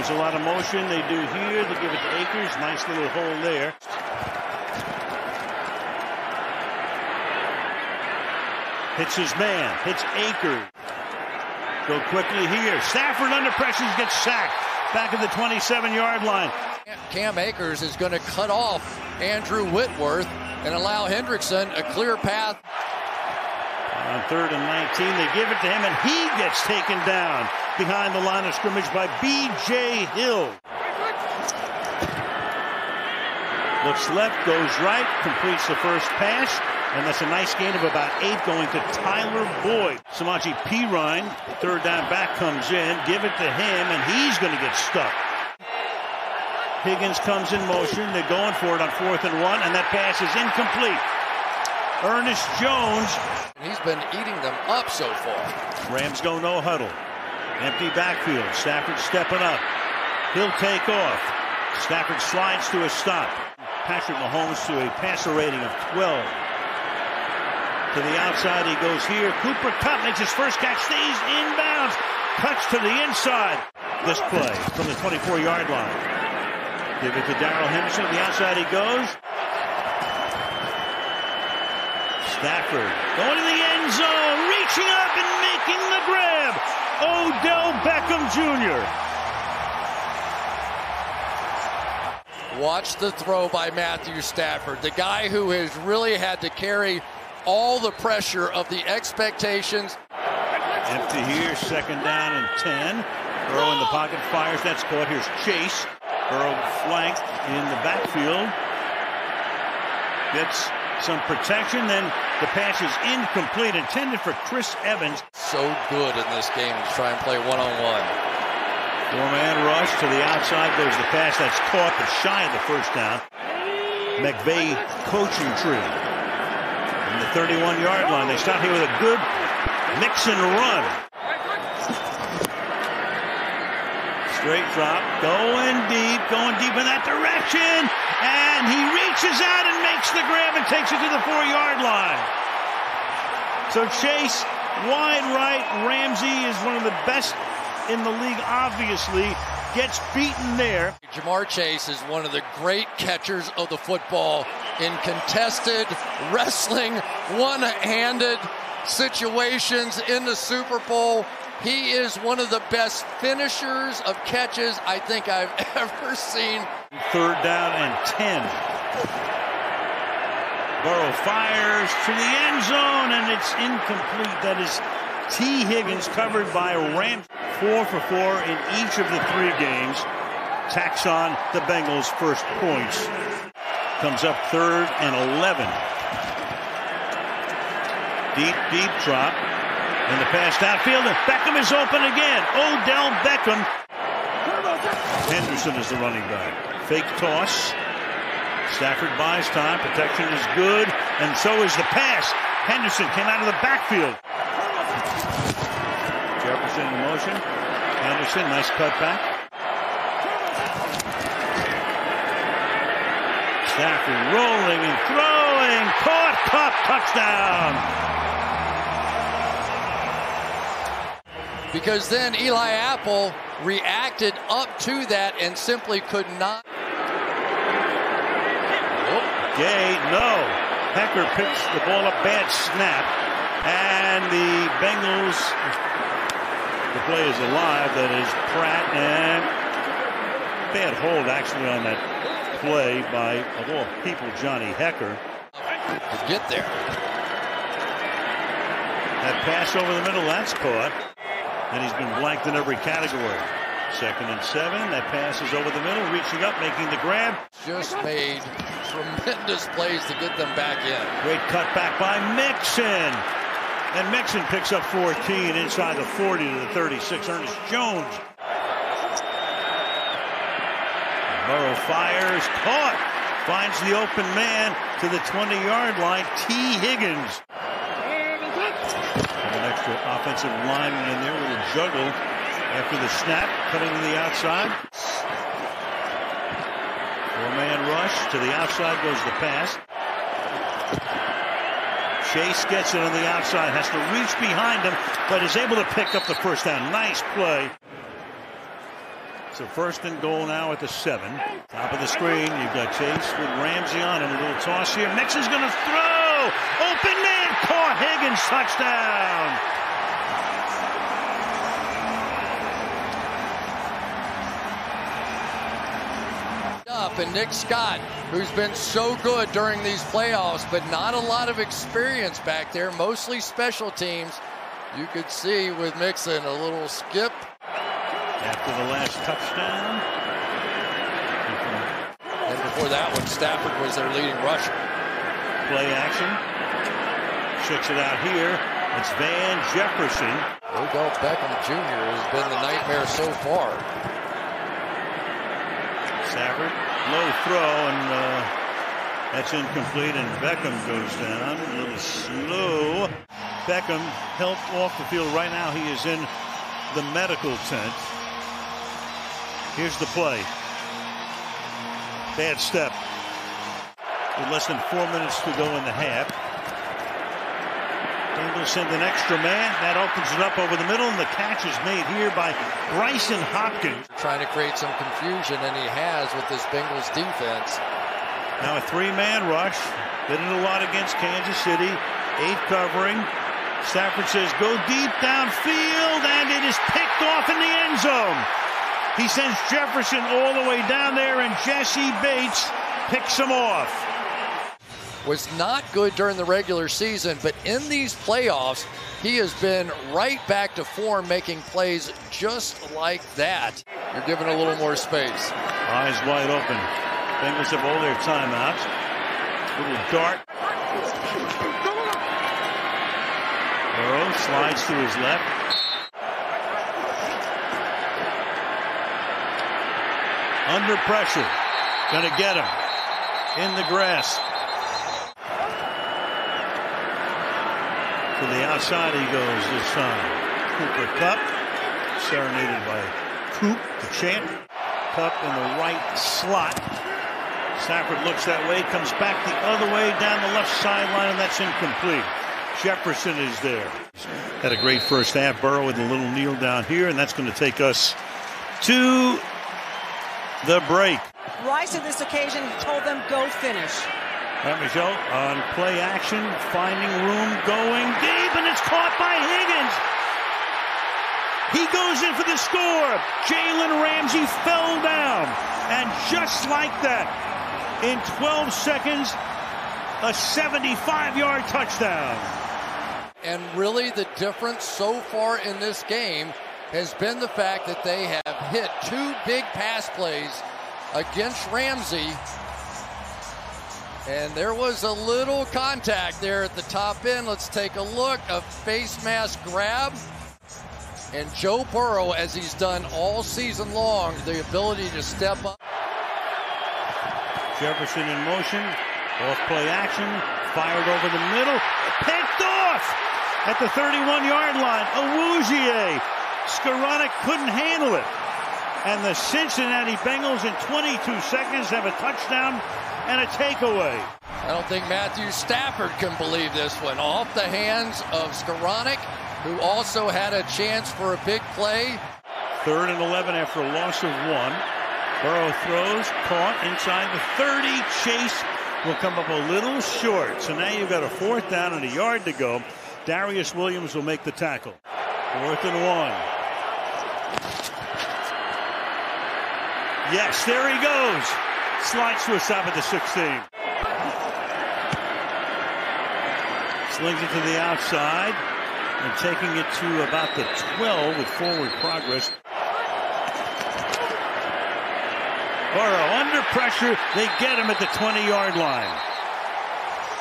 There's a lot of motion they do here. They give it to Akers. Nice little hole there. Hits his man. Hits Akers. Go quickly here. Stafford under pressure gets sacked. Back at the 27-yard line. Cam Akers is going to cut off Andrew Whitworth and allow Hendrickson a clear path. On third and 19, they give it to him, and he gets taken down behind the line of scrimmage by B.J. Hill. Looks left, goes right, completes the first pass, and that's a nice gain of about eight going to Tyler Boyd. Samaje Perine, third down back comes in, give it to him, and he's going to get stuck. Higgins comes in motion. They're going for it on fourth and one, and that pass is incomplete. Ernest Jones. He's been eating them up so far. Rams go no huddle. Empty backfield. Stafford stepping up. He'll take off. Stafford slides to a stop. Patrick Mahomes to a passer rating of 12. To the outside he goes here. Cooper Kupp makes his first catch. Stays inbounds. Cuts to the inside. This play from the 24-yard line. Give it to Darrell Henderson. The outside he goes. Stafford going to the end zone, reaching up and making the grab. Odell Beckham Jr. Watch the throw by Matthew Stafford, the guy who has really had to carry all the pressure of the expectations. Empty here, second down and 10. Burrow in the pocket fires. That's caught. Here's Chase. Burrow flanked in the backfield. Gets some protection. Then the pass is incomplete, intended for Chris Evans. So good in this game to try and play one-on-one. Four-man rush to the outside There's the pass. That's caught, but shy of the first down. McVay coaching tree. In the 31-yard line. They start here with a good mix and run. Straight drop, going deep, going deep in that direction, and he reaches out and makes the grab and takes it to the four-yard line. So Chase, wide right, Ramsey is one of the best in the league, obviously, gets beaten there. Ja'Marr Chase is one of the great catchers of the football in contested, wrestling, one-handed situations in the Super Bowl. He is one of the best finishers of catches I think I've ever seen. Third down and 10. Burrow fires to the end zone, and it's incomplete. That is Tee Higgins covered by Rams. Four for four in each of the three games. Tacks on the Bengals' first points. Comes up third and 11. Deep, deep drop. And the pass downfield, and Beckham is open again. Odell Beckham. Henderson is the running back. Fake toss. Stafford buys time. Protection is good, and so is the pass. Henderson came out of the backfield. Jefferson in motion. Henderson, nice cutback. Stafford rolling and throwing. Caught, Kupp, touchdown. Because then Eli Apple reacted up to that and simply could not. Gay, no. Hekker picks the ball up, bad snap. And the Bengals, the play is alive. That is Pratt and bad hold actually on that play by, of all people, Johnny Hekker. To get there. That pass over the middle, that's caught. And he's been blanked in every category. Second and seven. That pass is over the middle, reaching up, making the grab. Just made tremendous plays to get them back in. Great cutback by Mixon. And Mixon picks up 14 inside the 40 to the 36. Ernest Jones. Burrow fires, caught. Finds the open man to the 20-yard line. Tee Higgins. Extra offensive lineman in there with a juggle after the snap, cutting to the outside. Four-man rush. To the outside goes the pass. Chase gets it on the outside, has to reach behind him, but is able to pick up the first down. Nice play. So first and goal now at the seven. Top of the screen, you've got Chase with Ramsey on and a little toss here. Mixon's going to throw. Open man caught. Higgins touchdown. Up and Nick Scott, who's been so good during these playoffs, but not a lot of experience back there, mostly special teams. You could see with Mixon a little skip. After the last touchdown. And before that one, Stafford was their leading rusher. Play action. Checks it out here. It's Van Jefferson. Odell Beckham Jr. has been the nightmare so far. Stafford, low throw, and uh, that's incomplete, and Beckham goes down. A little slow. Beckham helped off the field. Right now, he is in the medical tent. Here's the play. Bad step. With less than four minutes to go in the half. Bengals send an extra man. That opens it up over the middle, and the catch is made here by Brycen Hopkins. Trying to create some confusion, and he has with this Bengals defense. Now a three-man rush. Did it a lot against Kansas City. Eighth covering. Stafford says, go deep downfield, and it is picked off in the end zone. He sends Jefferson all the way down there, and Jessie Bates picks him off. Was not good during the regular season, but in these playoffs, he has been right back to form, making plays just like that. You're given a little more space. Eyes wide open. Bengals have all their timeouts. Little dart. Burrow slides to his left. Under pressure. Gonna get him. In the grass. To the outside he goes this time. Cooper Kupp, Serenaded by Coop, the champ. Kupp in the right slot. Stafford looks that way, comes back the other way down the left sideline, and that's incomplete. Jefferson is there. Had a great first half. Burrow with a little kneel down here, and that's going to take us to the break. Rice on this occasion told them go finish. That Michelle on play action, finding room, going deep, and it's caught by Higgins. He goes in for the score. Jalen Ramsey fell down. And just like that, in 12 seconds, a 75 yard touchdown. And really, the difference so far in this game has been the fact that they have hit two big pass plays against Ramsey. And there was a little contact there at the top end. Let's take a look. A face mask grab. And Joe Burrow, as he's done all season long, the ability to step up. Jefferson in motion. Off play action. Fired over the middle. Picked off at the 31 yard line. Awuzie. Skowronek couldn't handle it. And the Cincinnati Bengals in 22 seconds have a touchdown and a takeaway. I don't think Matthew Stafford can believe this one. Off the hands of Skowronek, who also had a chance for a big play. Third and 11 after a loss of one. Burrow throws, caught inside the 30. Chase will come up a little short. So now you've got a fourth down and a yard to go. Darious Williams will make the tackle. Fourth and one. Yes, there he goes. Slides to a stop at the 16. Slings it to the outside and taking it to about the 12 with forward progress. Burrow under pressure. They get him at the 20 yard line.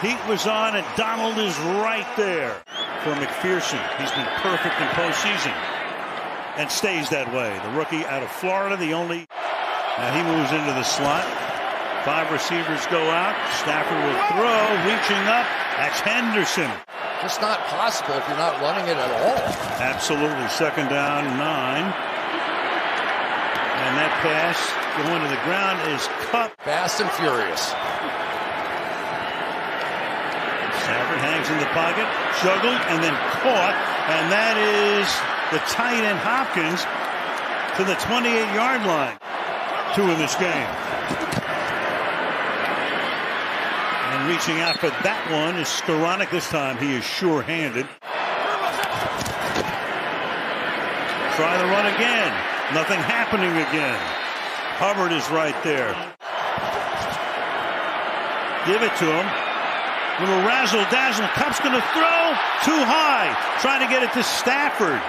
Heat was on and Donald is right there for McPherson. He's been perfect in postseason and stays that way. The rookie out of Florida, the only. Now he moves into the slot. Five receivers go out. Stafford will throw, reaching up. That's Henderson. Just not possible if you're not running it at all. Absolutely. Second down, nine. And that pass going to the ground is cut. Fast and furious. Stafford hangs in the pocket, juggled, and then caught. And that is the tight end Hopkins to the 28-yard line. Two in this game. And reaching out for that one is Skowronek this time. He is sure-handed. Try the run again. Nothing happening again. Hubbard is right there. Give it to him. Little razzle dazzle. Kupp's going to throw. Too high. Trying to get it to Stafford.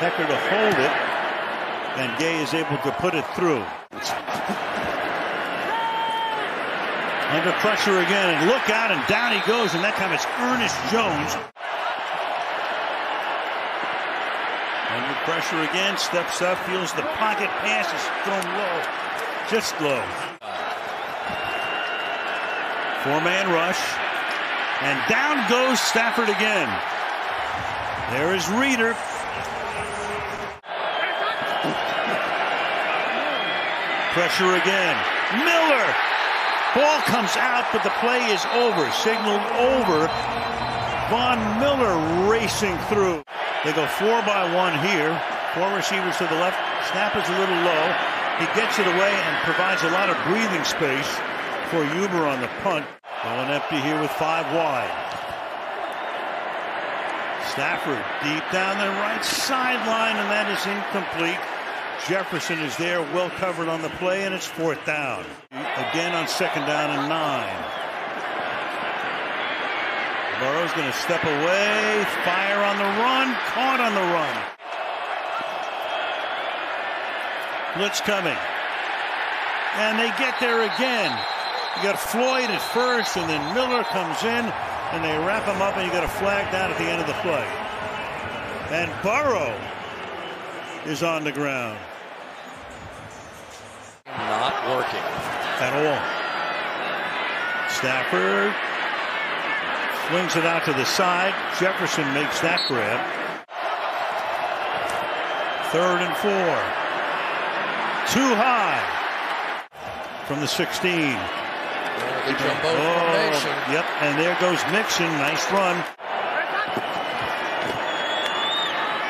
Hekker to hold it. And Gay is able to put it through. Under pressure again. And look out. And down he goes. And that time it's Ernest Jones. Under pressure again. Steps up. Feels the pocket. Pass is thrown low. Just low. Four-man rush. And down goes Stafford again. There is Reeder. Pressure again. Miller. Ball comes out, but the play is over. Signaled over. Von Miller racing through. They go four by one here. Four receivers to the left. Snap is a little low. He gets it away and provides a lot of breathing space for Huber on the punt. Going empty here with five wide. Stafford deep down the right sideline, and that is incomplete. Jefferson is there, well covered on the play, and it's fourth down. Again on second down and nine. Burrow's going to step away, fire on the run, caught on the run. Blitz coming. And they get there again. You got Floyd at first, and then Miller comes in, and they wrap him up, and you got a flag down at the end of the play. And Burrow is on the ground. Not working. At all. Stafford flings it out to the side. Jefferson makes that grab. Third and four. Too high from the 16. The jumbo formation. Oh, Yep, and there goes Mixon. Nice run.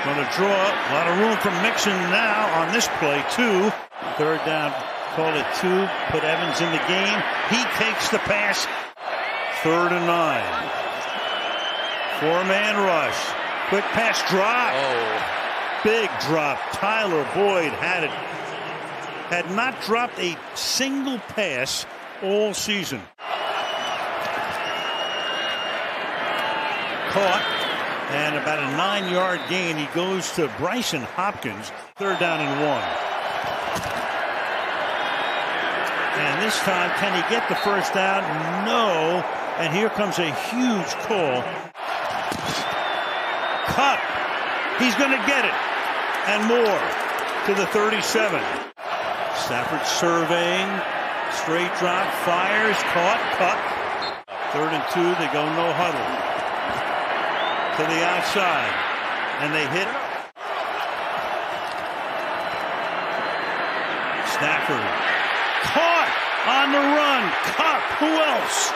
Going to draw a lot of room for Mixon now on this play, too. Third down, call it two. Put Evans in the game. He takes the pass. Third and nine. Four man rush. Quick pass drop. Oh, Big drop. Tyler Boyd had it. Had not dropped a single pass all season. Caught. And about a nine yard gain. He goes to Brycen Hopkins. Third down and one. And this time, can he get the first down? No. And here comes a huge call. Kupp. He's going to get it. And more to the 37. Stafford surveying. Straight drop. Fires. Caught. Kupp. Third and two. They go no huddle. To the outside. And they hit. Stafford. Caught on the run. Kupp. Who else?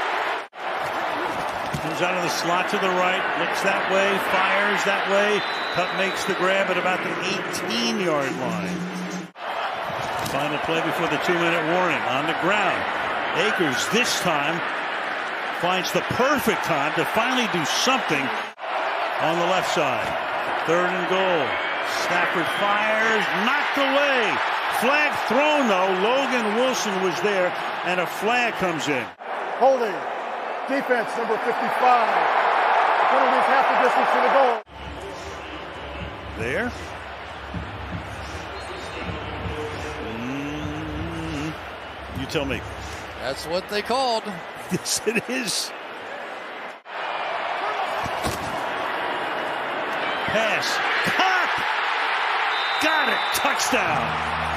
Comes out of the slot to the right, looks that way, fires that way. Kupp makes the grab at about the 18-yard line. Final play before the two-minute warning on the ground. Akers this time finds the perfect time to finally do something on the left side. Third and goal. Stafford fires, knocked away. Flag thrown though. Logan Wilson was there, and a flag comes in. Holding. Defense number 55. Penalty is half the distance to the goal. There. Mm, you tell me. that's what they called. Yes, it is. Pass. Got it. Touchdown.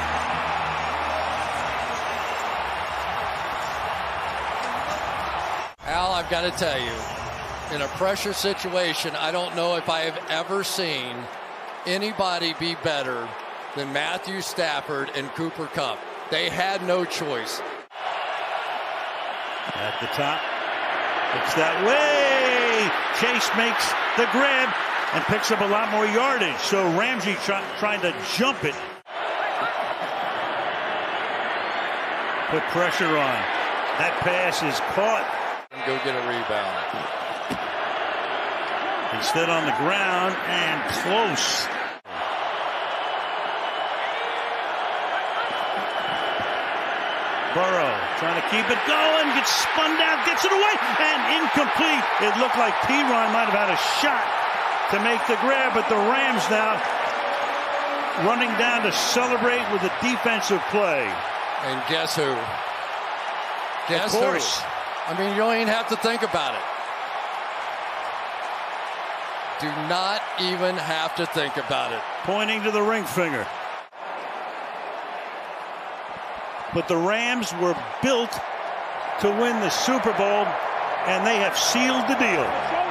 I've got to tell you, in a pressure situation, I don't know if I have ever seen anybody be better than Matthew Stafford and Cooper Kupp. They had no choice. At the top. Looks that way. Chase makes the grab. and picks up a lot more yardage. So Ramsey try, trying to jump it. Put pressure on. That pass is caught. Go get a rebound. Instead on the ground and close. Burrow trying to keep it going, gets spun down, gets it away, and incomplete. It looked like Perine might have had a shot to make the grab, but the Rams now running down to celebrate with a defensive play. And guess who? Guess of course. who? I mean, you don't even have to think about it. Do not even have to think about it. Pointing to the ring finger. But the Rams were built to win the Super Bowl, and they have sealed the deal.